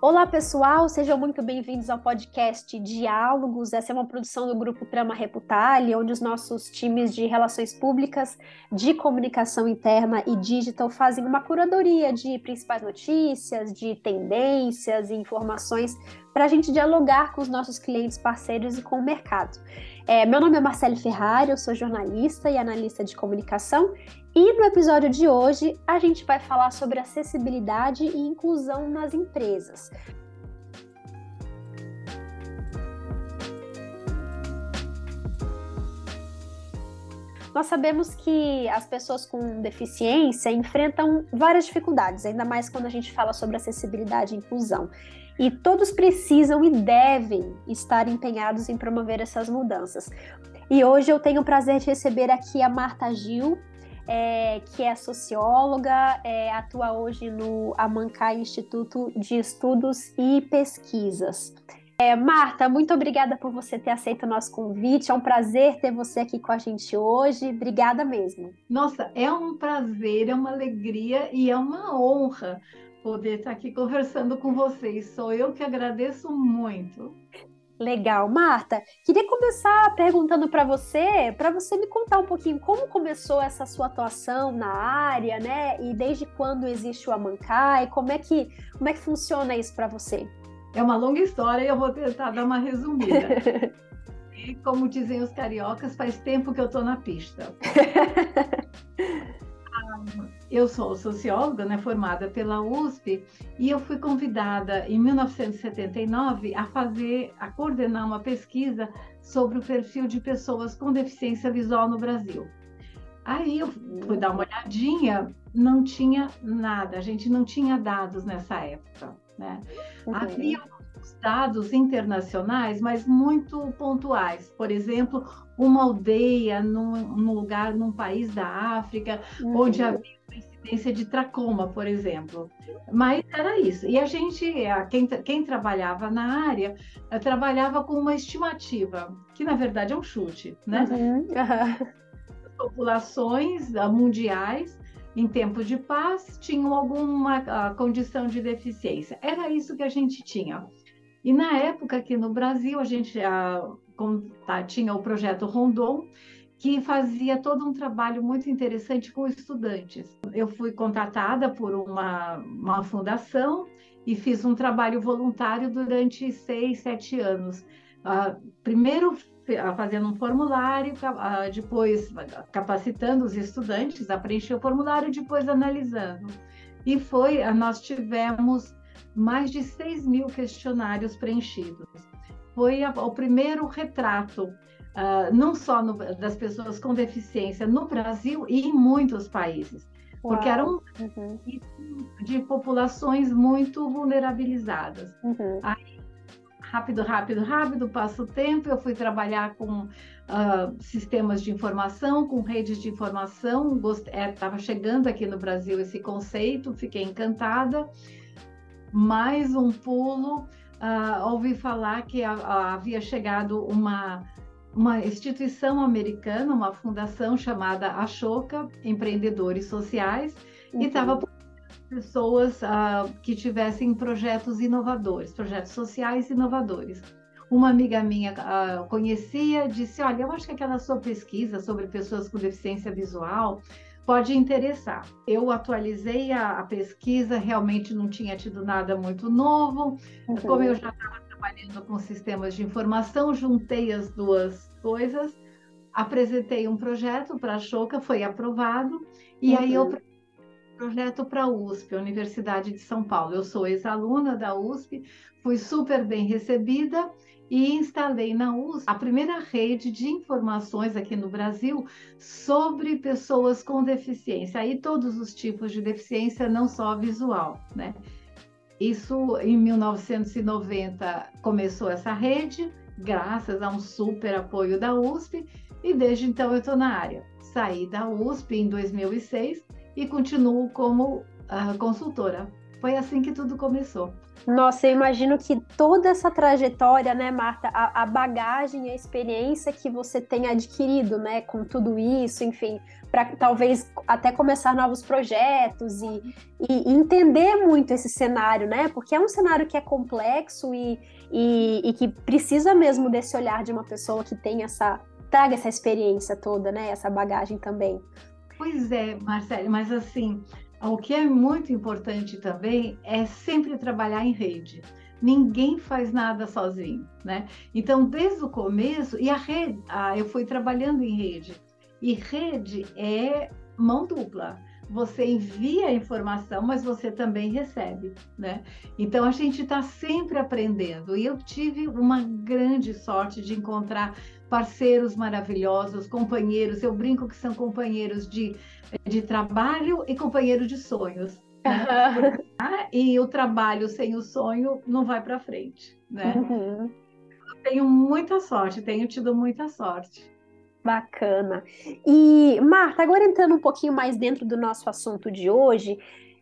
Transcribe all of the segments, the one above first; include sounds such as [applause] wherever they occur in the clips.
Olá, pessoal, sejam muito bem-vindos ao podcast Diálogos. Essa é uma produção do grupo Trama Reputale, onde os nossos times de relações públicas, de comunicação interna e digital fazem uma curadoria de principais notícias, de tendências e informações para a gente dialogar com os nossos clientes, parceiros e com o mercado. É, meu nome é Marcele Ferrari, eu sou jornalista e analista de comunicação e no episódio de hoje a gente vai falar sobre acessibilidade e inclusão nas empresas. Nós sabemos que as pessoas com deficiência enfrentam várias dificuldades, ainda mais quando a gente fala sobre acessibilidade e inclusão. E todos precisam e devem estar empenhados em promover essas mudanças. E hoje eu tenho o prazer de receber aqui a Marta Gil, é, que é socióloga, é, atua hoje no Amancai Instituto de Estudos e Pesquisas. É, Marta, muito obrigada por você ter aceito o nosso convite. É um prazer ter você aqui com a gente hoje. Obrigada mesmo. Nossa, é um prazer, é uma alegria e é uma honra poder estar aqui conversando com vocês. Sou eu que agradeço muito. Legal, Marta. Queria começar perguntando para você, para você me contar um pouquinho como começou essa sua atuação na área, né? E desde quando existe o Amancai, como é que como é que funciona isso para você? É uma longa história e eu vou tentar dar uma resumida. e [laughs] como dizem os cariocas, faz tempo que eu estou na pista. [laughs] eu sou socióloga, né, formada pela USP, e eu fui convidada em 1979 a fazer, a coordenar uma pesquisa sobre o perfil de pessoas com deficiência visual no Brasil. Aí eu fui dar uma olhadinha, não tinha nada, a gente não tinha dados nessa época, né? Uhum. Havia dados internacionais, mas muito pontuais. Por exemplo, uma aldeia num, num lugar, num país da África, uhum. onde havia incidência de tracoma, por exemplo. Mas era isso. E a gente, quem, quem trabalhava na área, eh, trabalhava com uma estimativa, que na verdade é um chute, né? Uhum. [laughs] Populações ah, mundiais em tempos de paz tinham alguma uh, condição de deficiência. Era isso que a gente tinha. E na época aqui no Brasil, a gente uh, tá, tinha o projeto Rondon, que fazia todo um trabalho muito interessante com estudantes. Eu fui contratada por uma, uma fundação e fiz um trabalho voluntário durante seis, sete anos. Uh, primeiro fazendo um formulário, uh, depois capacitando os estudantes a preencher o formulário, depois analisando. E foi, uh, nós tivemos mais de 6 mil questionários preenchidos. Foi a, o primeiro retrato uh, não só no, das pessoas com deficiência no Brasil e em muitos países, Uau. porque eram uhum. de populações muito vulnerabilizadas. Uhum. Aí, rápido, rápido, rápido, passa o tempo, eu fui trabalhar com uh, sistemas de informação, com redes de informação, estava é, chegando aqui no Brasil esse conceito, fiquei encantada. Mais um pulo, uh, ouvi falar que havia chegado uma uma instituição americana, uma fundação chamada Ashoka Empreendedores Sociais, uhum. e estava pessoas uh, que tivessem projetos inovadores, projetos sociais inovadores. Uma amiga minha uh, conhecia, disse: Olha, eu acho que aquela sua pesquisa sobre pessoas com deficiência visual pode interessar. Eu atualizei a, a pesquisa, realmente não tinha tido nada muito novo. Uhum. Como eu já estava trabalhando com sistemas de informação, juntei as duas coisas, apresentei um projeto para a Choca, foi aprovado, e uhum. aí eu uhum. projeto para a USP, Universidade de São Paulo. Eu sou ex-aluna da USP, fui super bem recebida e instalei na USP a primeira rede de informações aqui no Brasil sobre pessoas com deficiência, aí todos os tipos de deficiência, não só visual, né? Isso em 1990 começou essa rede, graças a um super apoio da USP, e desde então eu estou na área. Saí da USP em 2006 e continuo como uh, consultora. Foi assim que tudo começou. Nossa, eu imagino que toda essa trajetória, né, Marta, a, a bagagem, a experiência que você tem adquirido, né, com tudo isso, enfim, para talvez até começar novos projetos e, e, entender muito esse cenário, né? Porque é um cenário que é complexo e, e, e, que precisa mesmo desse olhar de uma pessoa que tem essa traga essa experiência toda, né? Essa bagagem também. Pois é, Marcelo, mas assim, o que é muito importante também é sempre trabalhar em rede. Ninguém faz nada sozinho, né? Então, desde o começo, e a rede, ah, eu fui trabalhando em rede, e rede é mão dupla você envia a informação, mas você também recebe, né? Então a gente está sempre aprendendo. E eu tive uma grande sorte de encontrar parceiros maravilhosos, companheiros. Eu brinco que são companheiros de, de trabalho e companheiros de sonhos. Né? e o trabalho sem o sonho não vai para frente, né? Uhum. tenho muita sorte, tenho tido muita sorte. Bacana. E, Marta, agora entrando um pouquinho mais dentro do nosso assunto de hoje,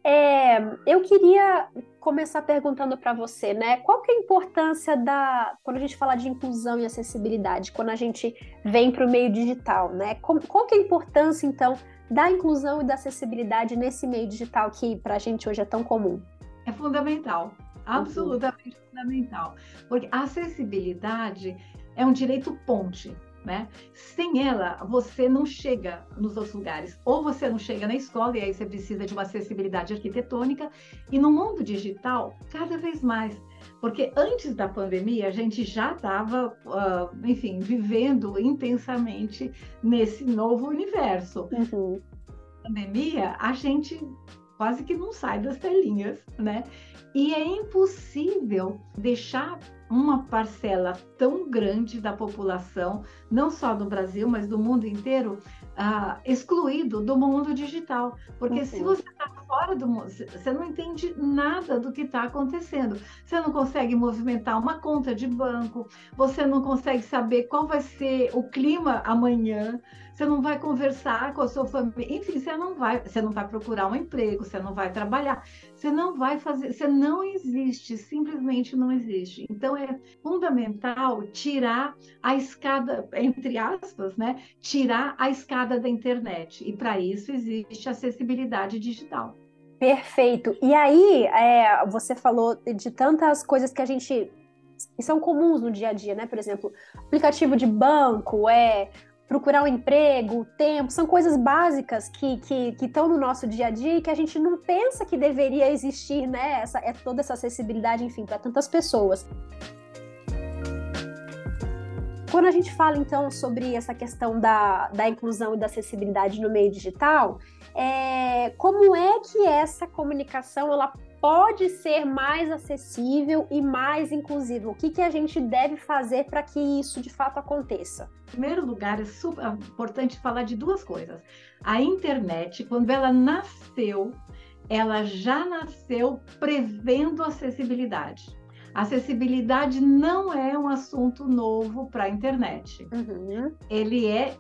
é, eu queria começar perguntando para você, né? Qual que é a importância da quando a gente fala de inclusão e acessibilidade, quando a gente vem para o meio digital, né? Qual, qual que é a importância então da inclusão e da acessibilidade nesse meio digital que para a gente hoje é tão comum? É fundamental, absolutamente uhum. fundamental, porque a acessibilidade é um direito ponte né? Sem ela, você não chega nos outros lugares. Ou você não chega na escola, e aí você precisa de uma acessibilidade arquitetônica, e no mundo digital, cada vez mais. Porque antes da pandemia, a gente já estava, uh, enfim, vivendo intensamente nesse novo universo. Uhum. Pandemia, a gente quase que não sai das telinhas, né? E é impossível deixar uma parcela tão grande da população, não só do Brasil, mas do mundo inteiro, uh, excluído do mundo digital. Porque uhum. se você está fora do mundo, você não entende nada do que está acontecendo. Você não consegue movimentar uma conta de banco, você não consegue saber qual vai ser o clima amanhã você não vai conversar com a sua família, enfim, você não vai, você não vai procurar um emprego, você não vai trabalhar, você não vai fazer, você não existe, simplesmente não existe. Então é fundamental tirar a escada, entre aspas, né? Tirar a escada da internet. E para isso existe acessibilidade digital. Perfeito. E aí, é, você falou de tantas coisas que a gente que são comuns no dia a dia, né? Por exemplo, aplicativo de banco, é procurar um emprego, tempo, são coisas básicas que estão que, que no nosso dia a dia e que a gente não pensa que deveria existir, né? Essa, é toda essa acessibilidade, enfim, para tantas pessoas. Quando a gente fala, então, sobre essa questão da, da inclusão e da acessibilidade no meio digital, é, como é que essa comunicação ela pode ser mais acessível e mais inclusivo? O que, que a gente deve fazer para que isso de fato aconteça? Em primeiro lugar, é super importante falar de duas coisas. A internet, quando ela nasceu, ela já nasceu prevendo acessibilidade. Acessibilidade não é um assunto novo para a internet. Uhum. Ele é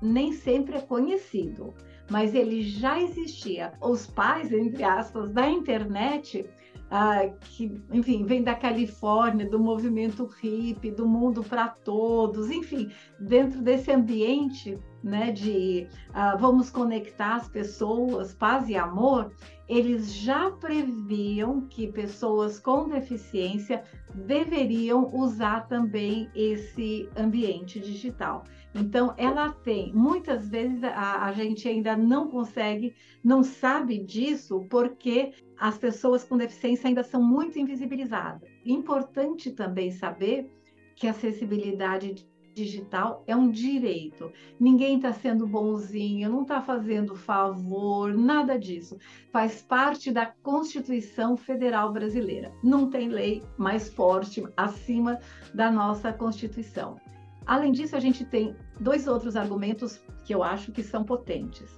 nem sempre é conhecido mas ele já existia. Os pais, entre aspas, da internet, ah, que, enfim, vem da Califórnia, do movimento hippie, do mundo para todos, enfim, dentro desse ambiente né, de ah, vamos conectar as pessoas, paz e amor, eles já previam que pessoas com deficiência deveriam usar também esse ambiente digital. Então, ela tem, muitas vezes a, a, gente ainda não consegue, não sabe disso, porque as pessoas com deficiência ainda são muito invisibilizadas. Importante também saber que a acessibilidade digital é um direito. Ninguém está sendo bonzinho, não está fazendo favor, nada disso. Faz parte da Constituição Federal Brasileira. Não tem lei mais forte acima da nossa Constituição. Além disso, a gente tem dois outros argumentos que eu acho que são potentes.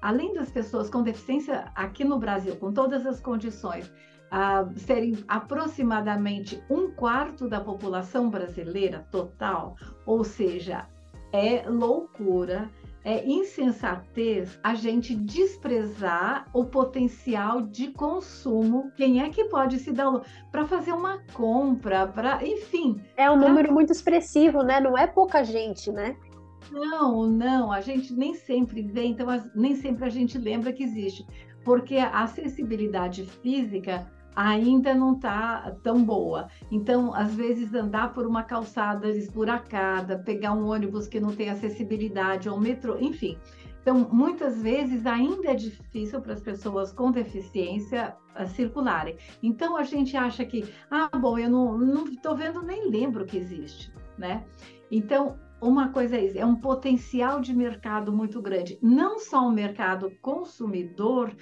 Além das pessoas com deficiência aqui no Brasil, com todas as condições, uh, serem aproximadamente um quarto da população brasileira total, ou seja, é loucura é insensatez a gente desprezar o potencial de consumo. Quem é que pode se dar para fazer uma compra, para, enfim. É um pra... número muito expressivo, né? Não é pouca gente, né? Não, não, a gente nem sempre vê, então nem sempre a gente lembra que existe, porque a acessibilidade física ainda não está tão boa. Então, às vezes, andar por uma calçada esburacada, pegar um ônibus que não tem acessibilidade, ou metrô, enfim. Então, muitas vezes ainda é difícil para as pessoas com deficiência uh, circularem. Então, a gente acha que, ah, bom, eu não estou vendo, nem lembro que existe, né? Então, uma coisa é isso, é um potencial de mercado muito grande. Não só um mercado consumidor,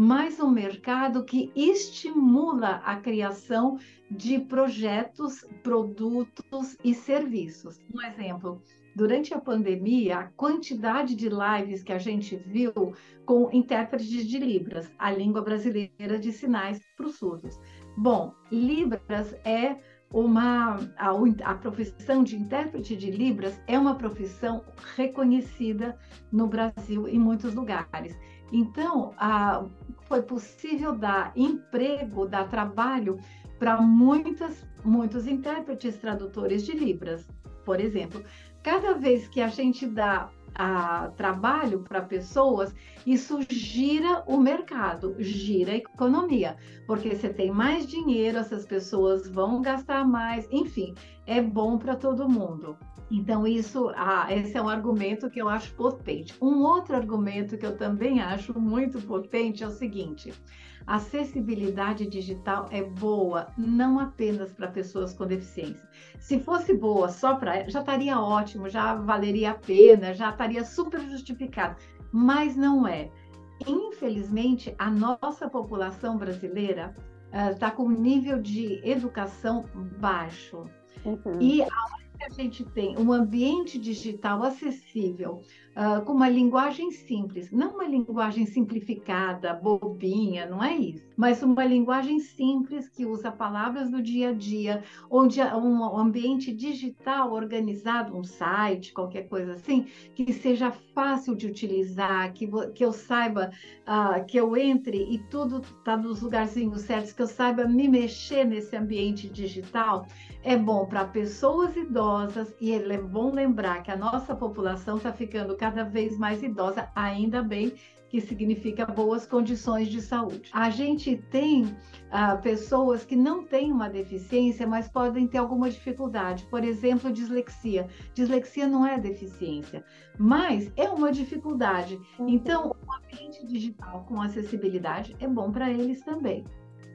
mas um mercado que estimula a criação de projetos, produtos e serviços. Um exemplo, durante a pandemia, a quantidade de lives que a gente viu com intérpretes de Libras, a língua brasileira de sinais para os surdos. Bom, Libras é uma a, a, profissão de intérprete de Libras é uma profissão reconhecida no Brasil em muitos lugares. Então, a, foi possível dar emprego, dar trabalho para muitas, muitos intérpretes tradutores de Libras, por exemplo. Cada vez que a gente dá a trabalho para pessoas, isso gira o mercado, gira a economia, porque você tem mais dinheiro, essas pessoas vão gastar mais, enfim, é bom para todo mundo. Então, isso, ah, esse é um argumento que eu acho potente. Um outro argumento que eu também acho muito potente é o seguinte: acessibilidade digital é boa não apenas para pessoas com deficiência. Se fosse boa só para já estaria ótimo, já valeria a pena, já estaria super justificado, mas não é. Infelizmente, a nossa população brasileira está uh, com um nível de educação baixo. Uhum. E a hora que a gente tem um ambiente digital acessível, uh, com uma linguagem simples, não uma linguagem simplificada, bobinha, não é isso, mas uma linguagem simples que usa palavras do dia a dia, onde um ambiente digital organizado, um site, qualquer coisa assim, que seja fácil de utilizar, que, que eu saiba, uh, que eu entre e tudo está nos lugarzinhos certos, que eu saiba me mexer nesse ambiente digital, é bom para pessoas idosas e é bom lembrar que a nossa população está ficando cada cada vez mais idosa, ainda bem que significa boas condições de saúde. A gente tem ah, pessoas que não têm uma deficiência, mas podem ter alguma dificuldade, por exemplo, dislexia. Dislexia não é deficiência, mas é uma dificuldade. Então, o ambiente digital com acessibilidade é bom para eles também.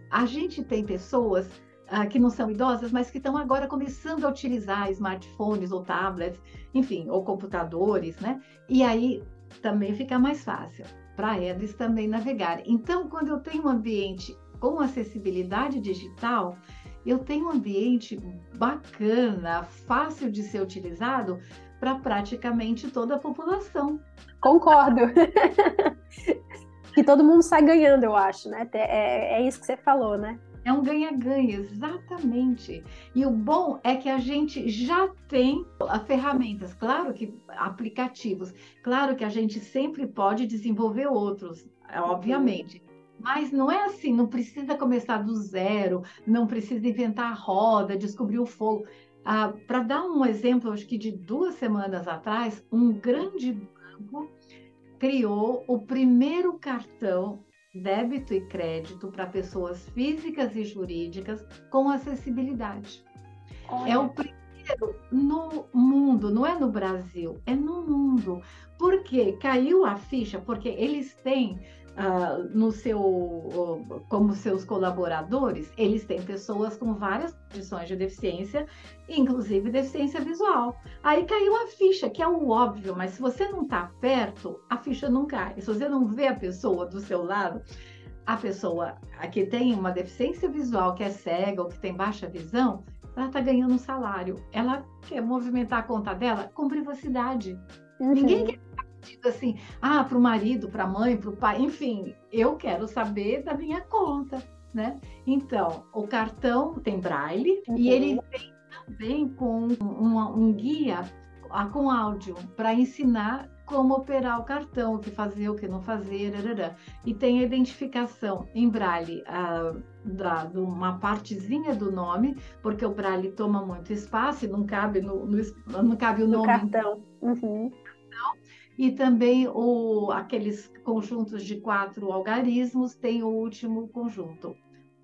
A gente tem pessoas ah, que não são idosas, mas que estão agora começando a utilizar smartphones ou tablets, enfim, ou computadores, né? E aí também fica mais fácil para eles também navegarem. Então, quando eu tenho um ambiente com acessibilidade digital, eu tenho um ambiente bacana, fácil de ser utilizado para praticamente toda a população. Concordo. [laughs] que todo mundo sai ganhando, eu acho, né? É, é isso que você falou, né? É um ganha-ganha, exatamente. E o bom é que a gente já tem ferramentas, claro que aplicativos, claro que a gente sempre pode desenvolver outros, é, obviamente. Mas não é assim, não precisa começar do zero, não precisa inventar a roda, descobrir o fogo. Ah, Para dar um exemplo, acho que de duas semanas atrás, um grande banco criou o primeiro cartão débito e crédito para pessoas físicas e jurídicas com acessibilidade. Olha. É o primeiro no mundo, não é no Brasil, é no mundo. Porque caiu a ficha, porque eles têm uh, no seu, uh, como seus colaboradores, eles têm pessoas com várias condições de deficiência, inclusive deficiência visual. Aí caiu a ficha, que é o óbvio, mas se você não está perto, a ficha não cai. Se você não vê a pessoa do seu lado, a pessoa que tem uma deficiência visual, que é cega ou que tem baixa visão, ela está ganhando um salário. Ela quer movimentar a conta dela com privacidade. Uhum. Ninguém quer sentido assim, ah, para o marido, para a mãe, para o pai, enfim, eu quero saber da minha conta, né? Então, o cartão tem braille uhum. e ele vem também com um, um guia com áudio para ensinar como operar o cartão, o que fazer, o que não fazer, e tem a identificação em braille ah, da, de uma partezinha do nome, porque o braille toma muito espaço e não cabe no, no não cabe o no nome. cartão. Uhum. E também o, aqueles conjuntos de quatro algarismos tem o último conjunto.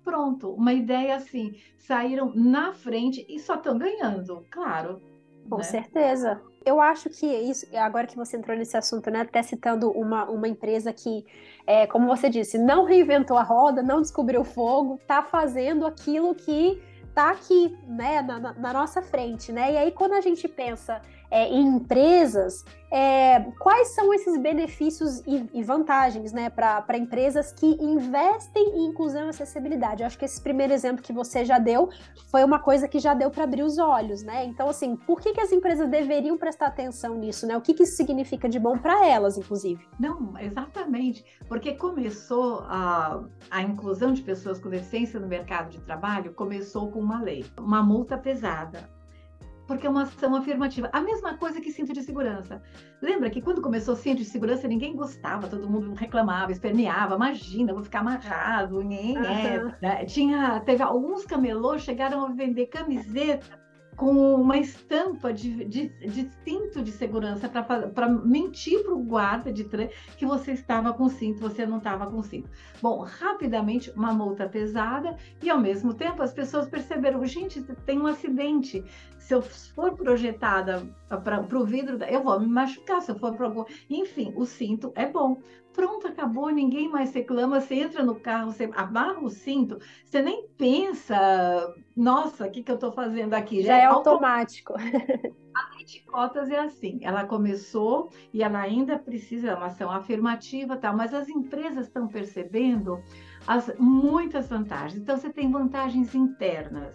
Pronto, uma ideia assim, saíram na frente e só estão ganhando, claro. Com né? certeza. Eu acho que isso, agora que você entrou nesse assunto, né, até citando uma, uma empresa que, é, como você disse, não reinventou a roda, não descobriu o fogo, está fazendo aquilo que está aqui, né, na, na, nossa frente, né? E aí, quando a gente pensa é, em empresas, é, quais são esses benefícios e, e vantagens né, para empresas que investem em inclusão e acessibilidade? Eu acho que esse primeiro exemplo que você já deu foi uma coisa que já deu para abrir os olhos, né? Então, assim, por que, que as empresas deveriam prestar atenção nisso, né? O que, que isso significa de bom para elas, inclusive? Não, exatamente, porque começou a, a inclusão de pessoas com deficiência no mercado de trabalho, começou com uma lei, uma multa pesada porque é uma ação afirmativa. A mesma coisa que cinto de segurança. Lembra que quando começou o cinto de segurança, ninguém gostava, todo mundo reclamava, esperneava, imagina, vou ficar amarrado, nem é. Né? Tinha, teve alguns camelôs chegaram a vender camiseta com uma estampa de, de, de cinto de segurança para mentir para o guarda de trem que você estava com cinto, você não estava com cinto. Bom, rapidamente, uma multa pesada e, ao mesmo tempo, as pessoas perceberam: gente, tem um acidente. Se eu for projetada para o vidro, eu vou me machucar. Se eu for para algum. Enfim, o cinto é bom. Pronto, acabou, ninguém mais reclama. Você entra no carro, você amarra o cinto, você nem pensa, nossa, o que, que eu estou fazendo aqui? Já, Já é, é automático. [laughs] A lei de cotas é assim, ela começou e ela ainda precisa, é uma ação afirmativa, tal, mas as empresas estão percebendo as muitas vantagens. Então, você tem vantagens internas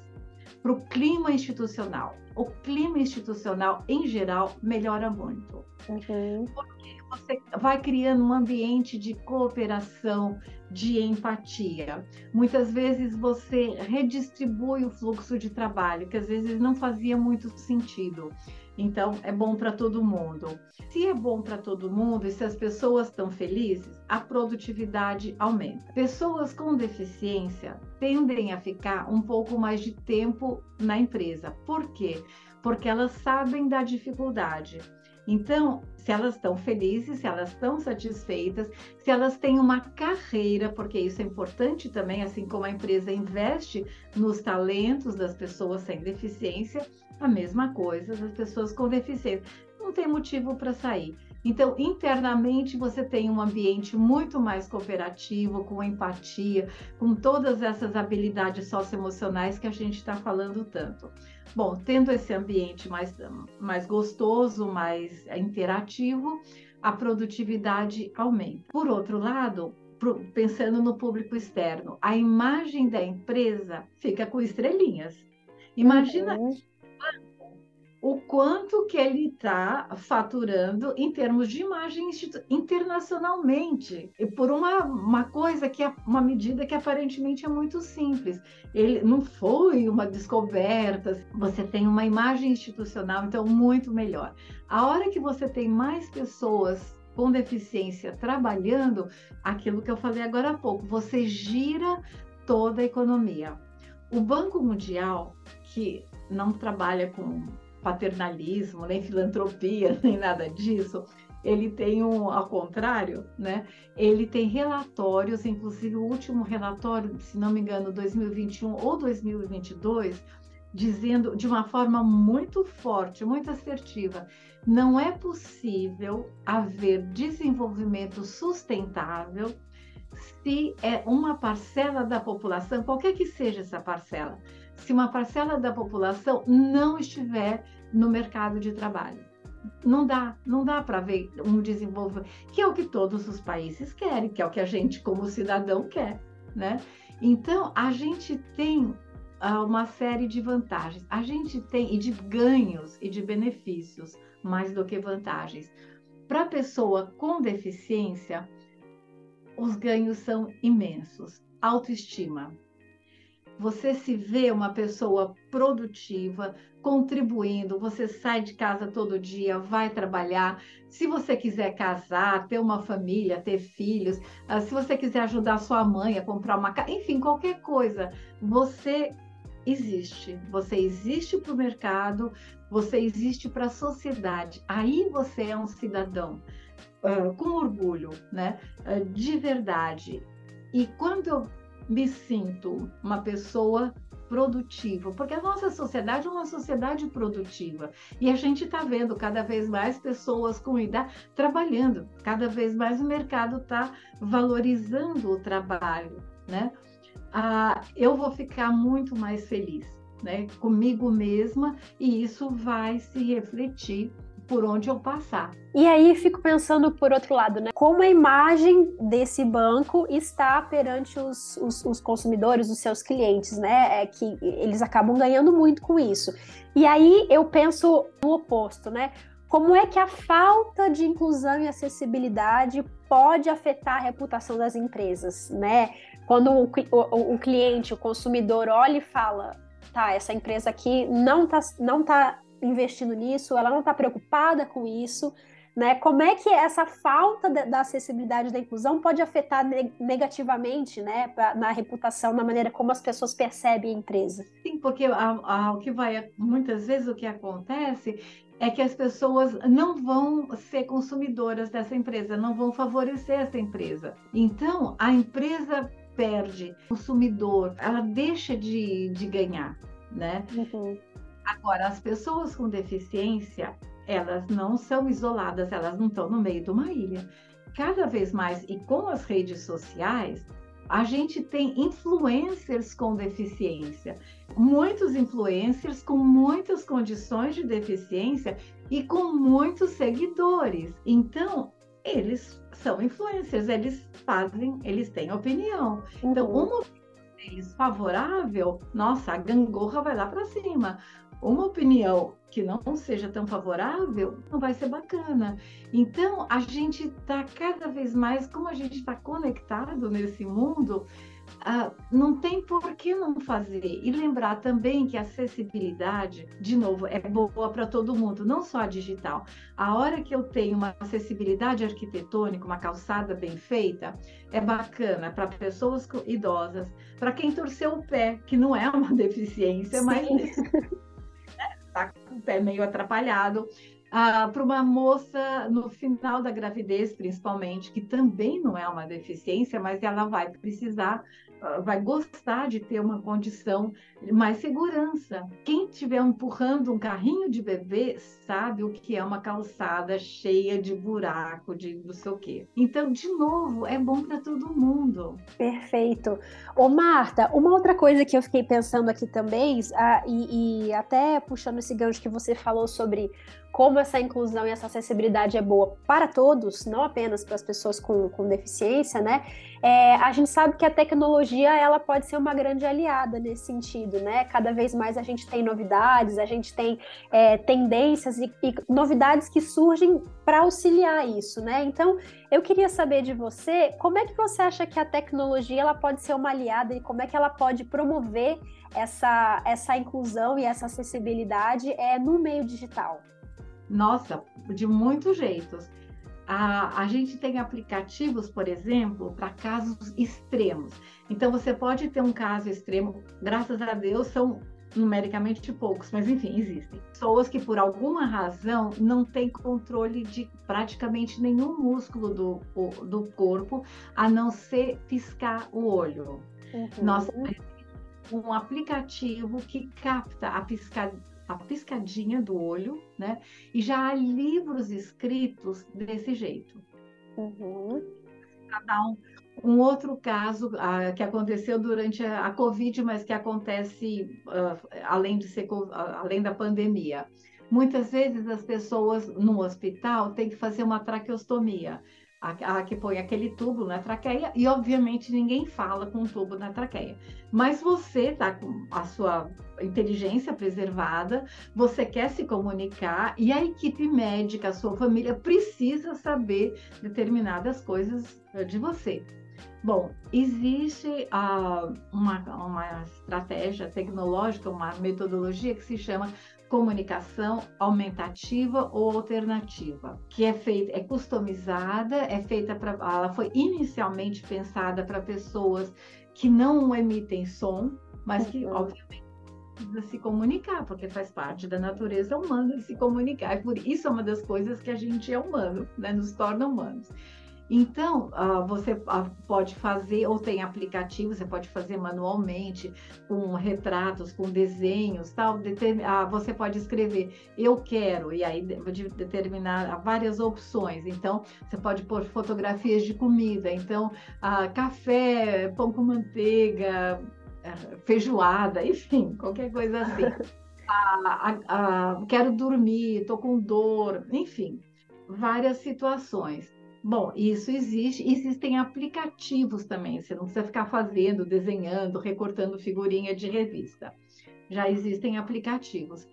para o clima institucional. O clima institucional, em geral, melhora muito. Uhum. Porque você vai criando um ambiente de cooperação, de empatia. Muitas vezes você redistribui o fluxo de trabalho, que às vezes não fazia muito sentido. Então, é bom para todo mundo. Se é bom para todo mundo e se as pessoas estão felizes, a produtividade aumenta. Pessoas com deficiência tendem a ficar um pouco mais de tempo na empresa. Por quê? Porque elas sabem da dificuldade. Então, se elas estão felizes, se elas estão satisfeitas, se elas têm uma carreira, porque isso é importante também, assim como a empresa investe nos talentos das pessoas sem deficiência, a mesma coisa das pessoas com deficiência. Não tem motivo para sair. Então, internamente, você tem um ambiente muito mais cooperativo, com empatia, com todas essas habilidades socioemocionais que a gente está falando tanto. Bom, tendo esse ambiente mais, mais gostoso, mais interativo, a produtividade aumenta. Por outro lado, pensando no público externo, a imagem da empresa fica com estrelinhas. Imagina. Uhum o quanto que ele está faturando em termos de imagem internacionalmente, e por uma, uma coisa que é uma medida que aparentemente é muito simples. Ele não foi uma descoberta, você tem uma imagem institucional, então muito melhor. A hora que você tem mais pessoas com deficiência trabalhando, aquilo que eu falei agora há pouco, você gira toda a economia. O Banco Mundial, que não trabalha com paternalismo, nem filantropia, [laughs] nem nada disso. Ele tem um, ao contrário, né? Ele tem relatórios, inclusive o último relatório, se não me engano, 2021 ou 2022, dizendo de uma forma muito forte, muito assertiva, não é possível haver desenvolvimento sustentável se é uma parcela da população, qualquer que seja essa parcela, se uma parcela da população não estiver no mercado de trabalho. Não dá, não dá para ver um desenvolvimento, que é o que todos os países querem, que é o que a gente, como cidadão, quer, né? Então, a gente tem uh, uma série de vantagens, a gente tem, e de ganhos e de benefícios, mais do que vantagens. Para a pessoa com deficiência, os ganhos são imensos. Autoestima, você se vê uma pessoa produtiva, contribuindo, você sai de casa todo dia, vai trabalhar. Se você quiser casar, ter uma família, ter filhos, ah, se você quiser ajudar sua mãe a comprar uma casa, enfim, qualquer coisa, você existe. Você existe para o mercado, você existe para a sociedade. Aí você é um cidadão uh, com orgulho, né? Uh, de verdade. E quando eu me sinto uma pessoa produtiva, porque a nossa sociedade é uma sociedade produtiva e a gente está vendo cada vez mais pessoas com idade trabalhando, cada vez mais o mercado está valorizando o trabalho, né? Ah, eu vou ficar muito mais feliz, né, comigo mesma e isso vai se refletir por onde eu passar. E aí fico pensando por outro lado, né? Como a imagem desse banco está perante os, os, os, consumidores, os seus clientes, né? É que eles acabam ganhando muito com isso. E aí eu penso no oposto, né? Como é que a falta de inclusão e acessibilidade pode afetar a reputação das empresas, né? Quando o, o, o cliente, o consumidor olha e fala, tá, essa empresa aqui não tá, não tá investindo nisso, ela não está preocupada com isso, né? Como é que essa falta da acessibilidade da inclusão pode afetar negativamente, né, na reputação, na maneira como as pessoas percebem a empresa? Sim, porque o que vai muitas vezes o que acontece é que as pessoas não vão ser consumidoras dessa empresa, não vão favorecer essa empresa. Então, a empresa perde, o consumidor, ela deixa de, de ganhar, né? Uhum. Agora, as pessoas com deficiência, elas não são isoladas, elas não estão no meio de uma ilha. Cada vez mais, e com as redes sociais, a gente tem influencers com deficiência, muitos influencers com muitas condições de deficiência e com muitos seguidores. Então, eles são influencers, eles fazem, eles têm opinião. Então, uhum. uma opinião deles favorável, nossa, a gangorra vai lá para cima uma opinião que não seja tão favorável não vai ser bacana. Então, a gente está cada vez mais, como a gente está conectado nesse mundo, uh, não tem por que não fazer. E lembrar também que a acessibilidade, de novo, é boa para todo mundo, não só a digital. A hora que eu tenho uma acessibilidade arquitetônica, uma calçada bem feita, é bacana para pessoas idosas, para quem torceu o pé, que não é uma [laughs] deficiência, Sim. mas o pé meio atrapalhado. Ah, para uma moça no final da gravidez, principalmente, que também não é uma deficiência, mas ela vai precisar vai gostar de ter uma condição mais segurança. Quem estiver empurrando um carrinho de bebê sabe o que é uma calçada cheia de buraco, de não sei o quê. Então, de novo, é bom para todo mundo. Perfeito. Ô, Marta, uma outra coisa que eu fiquei pensando aqui também, ah, e, e até puxando esse gancho que você falou sobre como essa inclusão e essa acessibilidade é boa para todos, não apenas para as pessoas com, com deficiência, né? É, a gente sabe que a tecnologia ela pode ser uma grande aliada nesse sentido, né? Cada vez mais a gente tem novidades, a gente tem é, tendências e, e novidades que surgem para auxiliar isso, né? Então, eu queria saber de você, como é que você acha que a tecnologia ela pode ser uma aliada e como é que ela pode promover essa, essa inclusão e essa acessibilidade é, no meio digital? Nossa, de muitos jeitos. A, a gente tem aplicativos, por exemplo, para casos extremos. Então, você pode ter um caso extremo, graças a Deus, são numericamente poucos, mas enfim, existem. Pessoas que, por alguma razão, não têm controle de praticamente nenhum músculo do, do corpo, a não ser piscar o olho. Uhum. Nós temos um aplicativo que capta a piscadinha a piscadinha do olho, né? E já há livros escritos desse jeito. Uhum. Para dar um, um, outro caso uh, que aconteceu durante a, a, Covid, mas que acontece uh, além, de ser, uh, além da pandemia. Muitas vezes as pessoas no hospital têm que fazer uma traqueostomia a, a, que põe aquele tubo na traqueia, e obviamente ninguém fala com um tubo na traqueia. Mas você está com a sua inteligência preservada, você quer se comunicar, e a equipe médica, a sua família, precisa saber determinadas coisas eh, de você. Bom, existe uh, uma, uma estratégia tecnológica, uma metodologia que se chama comunicação aumentativa ou alternativa, que é feita, é customizada, é feita para, ela foi inicialmente pensada para pessoas que não emitem som, mas que uhum. obviamente precisa se comunicar, porque faz parte da natureza humana se comunicar. E por isso é uma das coisas que a gente é humano, né? nos torna humanos. Então, uh, você uh, pode fazer, ou tem aplicativo, você pode fazer manualmente, com retratos, com desenhos, tal. Uh, você pode escrever, eu quero, e aí de, determinar várias opções. Então, você pode pôr fotografias de comida, então, café, pão com manteiga, eh, feijoada, [laughs] enfim, qualquer coisa assim. [laughs] quero dormir, estou com dor, enfim, várias situações. Bom, isso existe. Existem aplicativos também. Você não precisa ficar fazendo, desenhando, recortando figurinha de revista. Já existem aplicativos.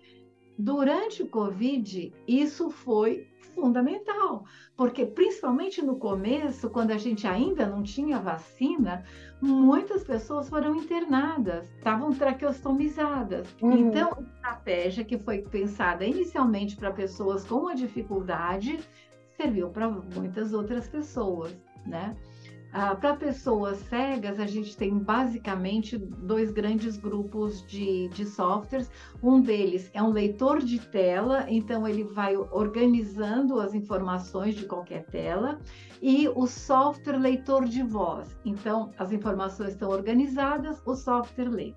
Durante o Covid, isso foi fundamental, porque principalmente no começo, quando a gente ainda não tinha vacina, muitas pessoas foram internadas, estavam traqueostomizadas. Uhum. Então, estratégia que foi pensada inicialmente para pessoas com uma dificuldade serviu para muitas outras pessoas, né? Ah, para pessoas cegas, a gente tem basicamente dois grandes grupos de, de softwares. Um deles é um leitor de tela, então ele vai organizando as informações de qualquer tela, e o software leitor de voz. Então, as informações estão organizadas, o software lê.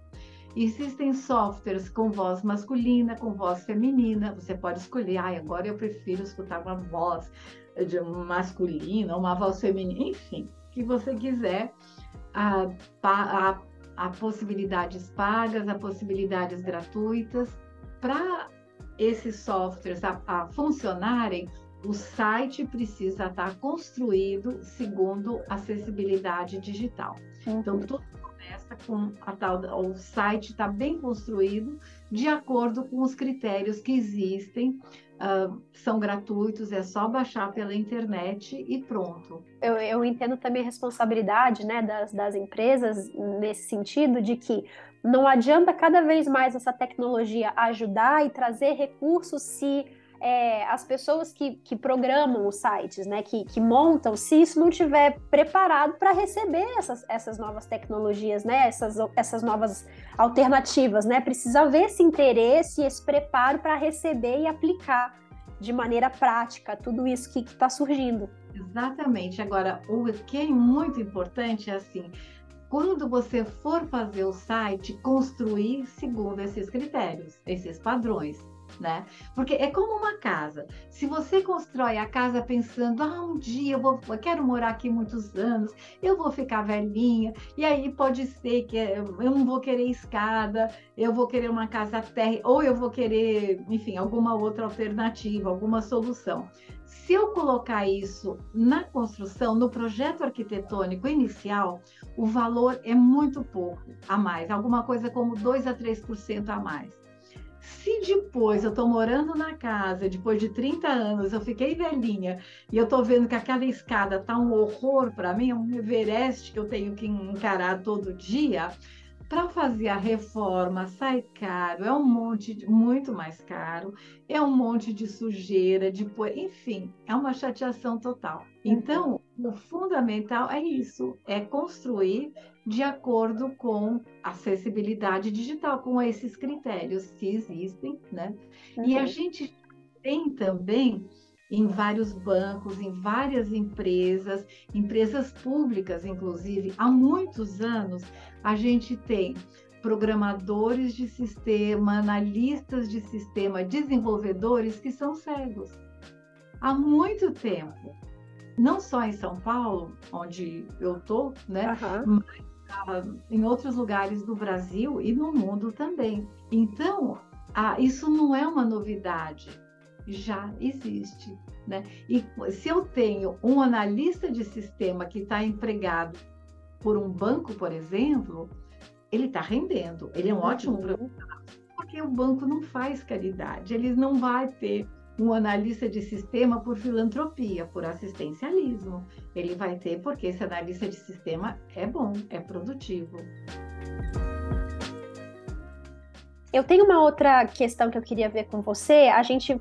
Existem softwares com voz masculina, com voz feminina. Você pode escolher, ah, agora eu prefiro escutar uma voz de masculina, uma voz feminina, enfim, que você quiser. Há possibilidades pagas, há possibilidades gratuitas. Para esses softwares a, a funcionarem, o site precisa estar construído segundo acessibilidade digital. Então, uhum. tudo começa com a tal, o site está bem construído de acordo com os critérios que existem. Uh, são gratuitos, é só baixar pela internet e pronto. Eu, eu entendo também a responsabilidade né, das, das empresas nesse sentido de que não adianta cada vez mais essa tecnologia ajudar e trazer recursos se é, as pessoas que, que programam os sites, né, que, que montam, se isso não estiver preparado para receber essas, essas novas tecnologias, né, essas, essas novas alternativas, né, precisa haver esse interesse, esse preparo para receber e aplicar de maneira prática tudo isso que está surgindo. Exatamente. Agora, o que é muito importante é assim, quando você for fazer o site, construir segundo esses critérios, esses padrões né? Porque é como uma casa. Se você constrói a casa pensando, ah, um dia eu vou, eu quero morar aqui muitos anos, eu vou ficar velhinha, e aí pode ser que eu não vou querer escada, eu vou querer uma casa terra, ou eu vou querer, enfim, alguma outra alternativa, alguma solução. Se eu colocar isso na construção, no projeto arquitetônico inicial, o valor é muito pouco a mais, alguma coisa como 2 a 3% a mais. Se depois eu estou morando na casa, depois de 30 anos, eu fiquei velhinha e eu estou vendo que aquela escada tá um horror para mim, é um Everest que eu tenho que encarar todo dia, para fazer a reforma sai caro, é um monte, de, muito mais caro, é um monte de sujeira, de, enfim, é uma chateação total. Uhum. Então, o fundamental é isso, é construir de acordo com acessibilidade digital, com esses critérios que existem, né? Uhum. E a uhum. gente tem também em vários bancos, em várias empresas, empresas públicas, inclusive, há muitos anos, a gente tem programadores de sistema, analistas de sistema, desenvolvedores que são cegos. Há muito tempo. Não só em São Paulo, onde eu estou, né? Uhum. Mas uh, em outros lugares do Brasil e no mundo também. Então, isso não é uma novidade já existe. Né? E se eu tenho um analista de sistema que está empregado por um banco, por exemplo, ele está rendendo, ele é um ótimo uhum. profissional, porque o banco não faz caridade, ele não vai ter um analista de sistema por filantropia, por assistencialismo. Ele vai ter porque esse analista de sistema é bom, é produtivo. Eu tenho uma outra questão que eu queria ver com você. A gente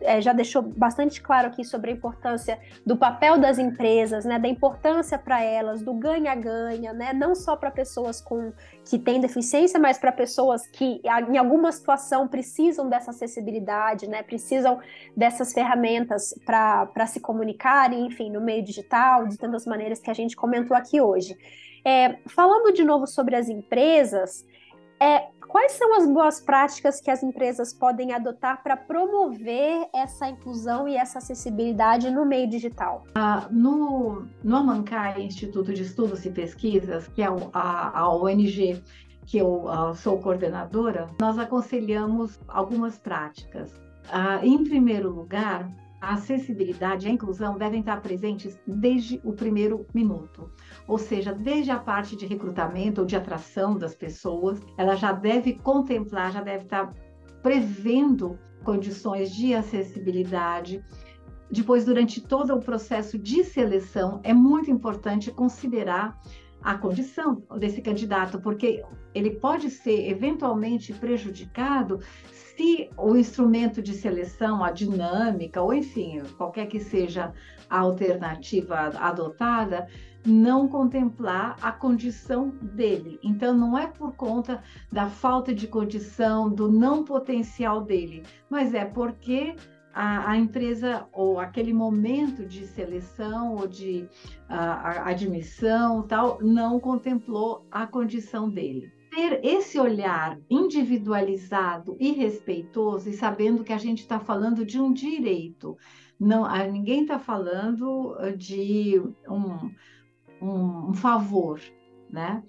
é, já deixou bastante claro aqui sobre a importância do papel das empresas, né, da importância para elas, do ganha-ganha, né, não só para pessoas com que têm deficiência, mas para pessoas que em alguma situação precisam dessa acessibilidade, né, precisam dessas ferramentas para se comunicarem, enfim, no meio digital, de tantas maneiras que a gente comentou aqui hoje. É, falando de novo sobre as empresas, é, quais são as boas práticas que as empresas podem adotar para promover essa inclusão e essa acessibilidade no meio digital? Ah, no, no Amancai, Instituto de Estudos e Pesquisas, que é a, a ONG que eu uh, sou coordenadora, nós aconselhamos algumas práticas. Uh, em primeiro lugar, a acessibilidade e a inclusão devem estar presentes desde o primeiro minuto. Ou seja, desde a parte de recrutamento ou de atração das pessoas, ela já deve contemplar, já deve estar prevendo condições de acessibilidade. Depois, durante todo o processo de seleção, é muito importante considerar a condição desse candidato, porque ele pode ser eventualmente prejudicado se o instrumento de seleção, a dinâmica, ou enfim, qualquer que seja a alternativa adotada, não contemplar a condição dele. Então, não é por conta da falta de condição, do não potencial dele, mas é porque a, a empresa ou aquele momento de seleção ou de a, admissão tal não contemplou a condição dele ter esse olhar individualizado e respeitoso e sabendo que a gente está falando de um direito, não, ninguém está falando de um, um, um favor, né?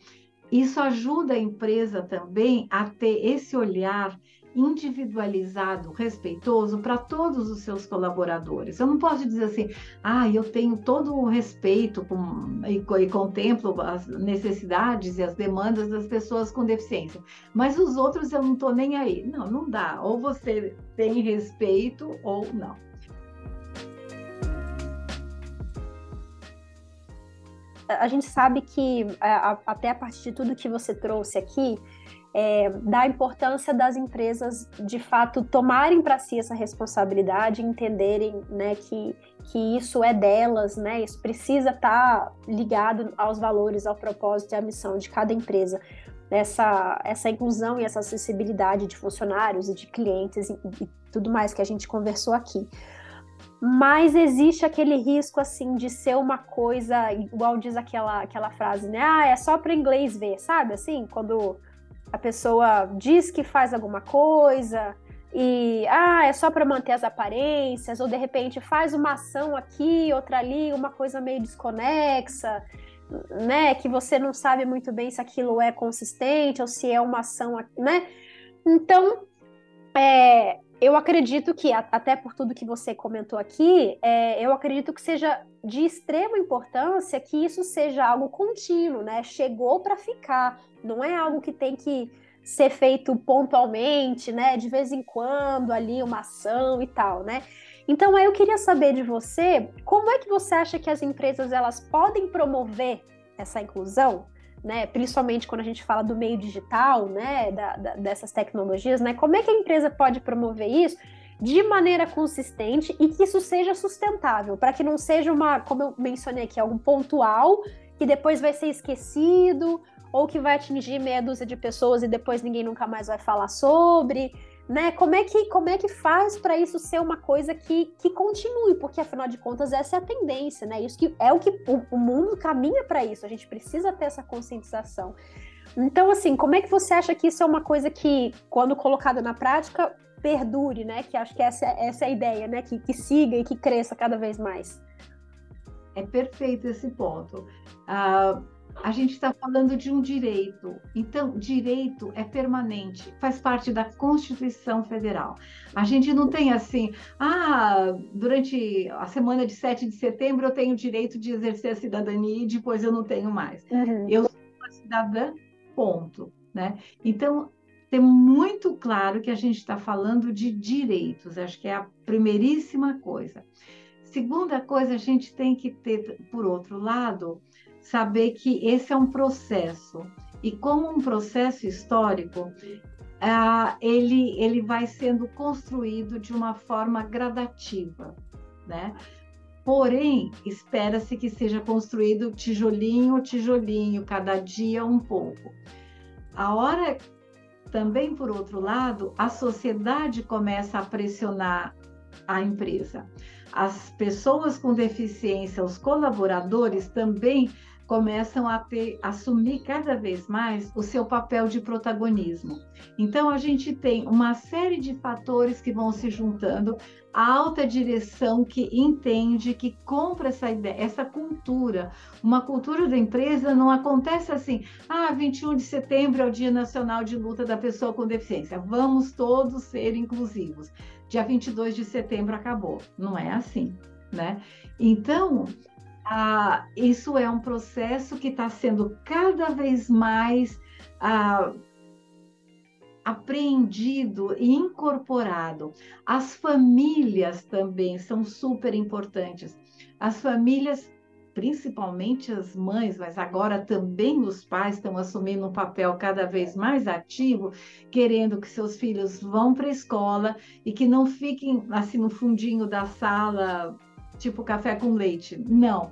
Isso ajuda a empresa também a ter esse olhar individualizado, respeitoso para todos os seus colaboradores. Eu não posso dizer assim, ah, eu tenho todo o respeito com, e, e contemplo as necessidades e as demandas das pessoas com deficiência, mas os outros eu não estou nem aí. Não, não dá. Ou você tem respeito ou não. A gente sabe que, até a partir de tudo que você trouxe aqui, é, da importância das empresas de fato tomarem para si essa responsabilidade, entenderem né, que, que isso é delas, né, isso precisa estar tá ligado aos valores, ao propósito e à missão de cada empresa. Essa, essa inclusão e essa acessibilidade de funcionários e de clientes e, e tudo mais que a gente conversou aqui mas existe aquele risco assim de ser uma coisa igual diz aquela aquela frase, né? Ah, é só para inglês ver, sabe? Assim, quando a pessoa diz que faz alguma coisa e ah, é só para manter as aparências, ou de repente faz uma ação aqui, outra ali, uma coisa meio desconexa, né? Que você não sabe muito bem se aquilo é consistente ou se é uma ação, né? Então, é, eu acredito que, até por tudo que você comentou aqui, é, eu acredito que seja de extrema importância que isso seja algo contínuo, né? Chegou para ficar, não é algo que tem que ser feito pontualmente, né? De vez em quando, ali, uma ação e tal, né? Então, aí eu queria saber de você, como é que você acha que as empresas elas podem promover essa inclusão? Né, principalmente quando a gente fala do meio digital, né, da, da, dessas tecnologias, né, como é que a empresa pode promover isso de maneira consistente e que isso seja sustentável, para que não seja uma, como eu mencionei aqui, algo pontual que depois vai ser esquecido ou que vai atingir meia dúzia de pessoas e depois ninguém nunca mais vai falar sobre né? Como é que, como é que faz para isso ser uma coisa que, que continue? Porque afinal de contas essa é a tendência, né? Isso que é o que o, o mundo caminha para isso. A gente precisa ter essa conscientização. Então, assim, como é que você acha que isso é uma coisa que, quando colocada na prática, perdure, né? Que acho que essa, essa é a ideia, né? Que, que siga e que cresça cada vez mais. É perfeito esse ponto. Uh, a gente está falando de um direito. Então, direito é permanente, faz parte da Constituição Federal. A gente não tem assim, ah, durante a semana de 7 de setembro eu tenho o direito de exercer a cidadania e depois eu não tenho mais. Uhum. Eu sou uma cidadã, ponto. Né? Então, ter muito claro que a gente está falando de direitos, acho que é a primeiríssima coisa. Segunda coisa, a gente tem que ter, por outro lado, saber que esse é um processo. E como um processo histórico, uh, ele, ele vai sendo construído de uma forma gradativa, né? Porém, espera-se que seja construído tijolinho, tijolinho, cada dia um pouco. A hora também, por outro lado, a sociedade começa a pressionar a empresa. As pessoas com deficiência, os colaboradores também começam a ter, assumir cada vez mais o seu papel de protagonismo. Então a gente tem uma série de fatores que vão se juntando, a alta direção que entende, que compra essa ideia, essa cultura. Uma cultura da empresa não acontece assim, ah, 21 de setembro é o Dia Nacional de Luta da Pessoa com Deficiência, vamos todos ser inclusivos. Dia 22 de setembro acabou. Não é assim, né? Então, ah, isso é um processo que está sendo cada vez mais ah, apreendido e incorporado. As famílias também são super importantes. As famílias, principalmente as mães, mas agora também os pais estão assumindo um papel cada vez mais ativo, querendo que seus filhos vão para a escola e que não fiquem assim no fundinho da sala tipo café com leite. Não.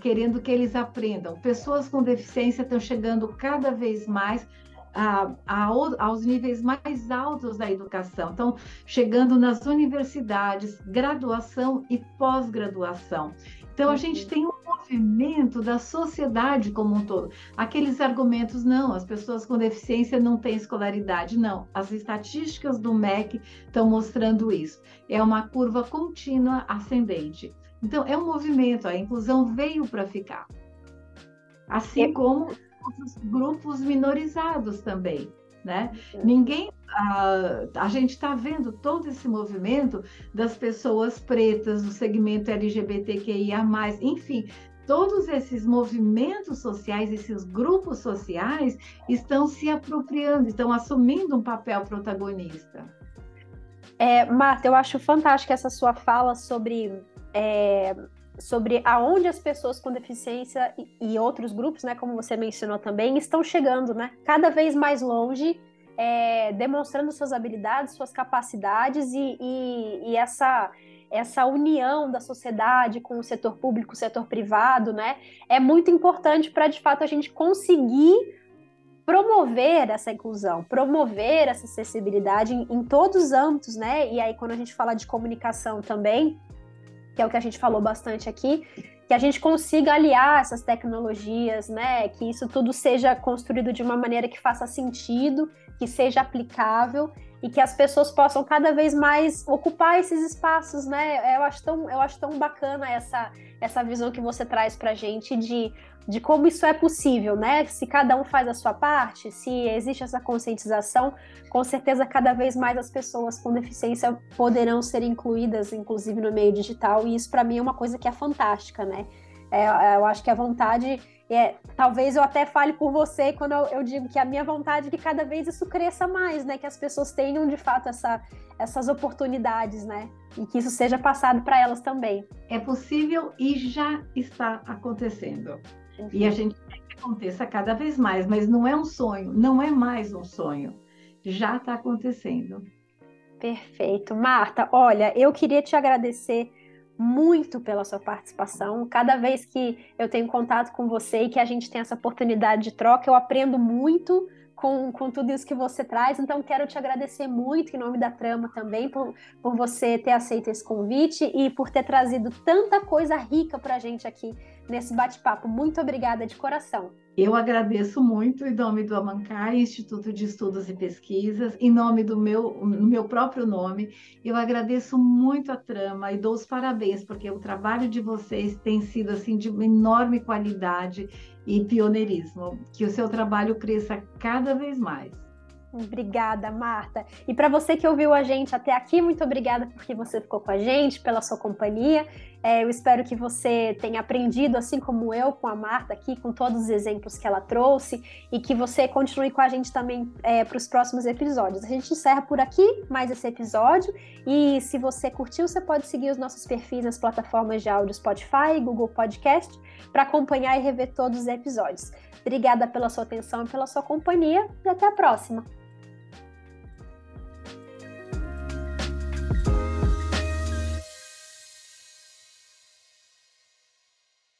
Querendo que eles aprendam. Pessoas com deficiência estão chegando cada vez mais a, a, aos níveis mais altos da educação. Então, chegando nas universidades, graduação e pós-graduação. Então, a gente uhum. tem um movimento da sociedade como um todo. Aqueles argumentos, não, as pessoas com deficiência não têm escolaridade. Não, as estatísticas do MEC estão mostrando isso. É uma curva contínua ascendente. Então, é um movimento, a inclusão veio para ficar. Assim como outros grupos minorizados também. Né? Ninguém, a, a gente está vendo todo esse movimento das pessoas pretas, do segmento LGBTQIA+, enfim, todos esses movimentos sociais, esses grupos sociais estão se apropriando, estão assumindo um papel protagonista. É, Marta, eu acho fantástica essa sua fala sobre é, sobre aonde as pessoas com deficiência e, outros grupos, né, como você mencionou também, estão chegando, né, cada vez mais longe, é, demonstrando suas habilidades, suas capacidades e, e, e, essa essa união da sociedade com o setor público, o setor privado, né, é muito importante para de fato a gente conseguir promover essa inclusão, promover essa acessibilidade em, em todos os âmbitos, né? E aí quando a gente fala de comunicação também, que é o que a gente falou bastante aqui, que a gente consiga aliar essas tecnologias, né? Que isso tudo seja construído de uma maneira que faça sentido, que seja aplicável e que as pessoas possam cada vez mais ocupar esses espaços, né? Eu acho tão, eu acho tão bacana essa, essa visão que você traz para gente de de como isso é possível, né? Se cada um faz a sua parte, se existe essa conscientização, com certeza cada vez mais as pessoas com deficiência poderão ser incluídas, inclusive no meio digital, e isso para mim é uma coisa que é fantástica, né? É, eu acho que a vontade é, talvez eu até fale por você quando eu, eu, digo que a minha vontade é que cada vez isso cresça mais, né? Que as pessoas tenham de fato essa, essas oportunidades, né? E que isso seja passado para elas também. É possível e já está acontecendo. E a gente quer que aconteça cada vez mais, mas não é um sonho, não é mais um sonho. Já está acontecendo. Perfeito. Marta, olha, eu queria te agradecer muito pela sua participação. Cada vez que eu tenho contato com você e que a gente tem essa oportunidade de troca, eu aprendo muito com, com tudo isso que você traz. Então, quero te agradecer muito, em nome da Trama também, por, por você ter aceito esse convite e por ter trazido tanta coisa rica para a gente aqui nesse bate-papo. Muito obrigada de coração. Eu agradeço muito em nome do Amancai, Instituto de Estudos e Pesquisas, em nome do meu, no meu próprio nome. Eu agradeço muito a Trama e dou os parabéns, porque o trabalho de vocês tem sido assim de enorme qualidade e pioneirismo. Que o seu trabalho cresça cada vez mais. Obrigada, Marta. E para você que ouviu a gente até aqui, muito obrigada porque você ficou com a gente, pela sua companhia. É, eu espero que você tenha aprendido, assim como eu, com a Marta aqui, com todos os exemplos que ela trouxe, e que você continue com a gente também é, para os próximos episódios. A gente encerra por aqui mais esse episódio, e se você curtiu, você pode seguir os nossos perfis nas plataformas de áudio Spotify, Google Podcast, para acompanhar e rever todos os episódios. Obrigada pela sua atenção e pela sua companhia, e até a próxima!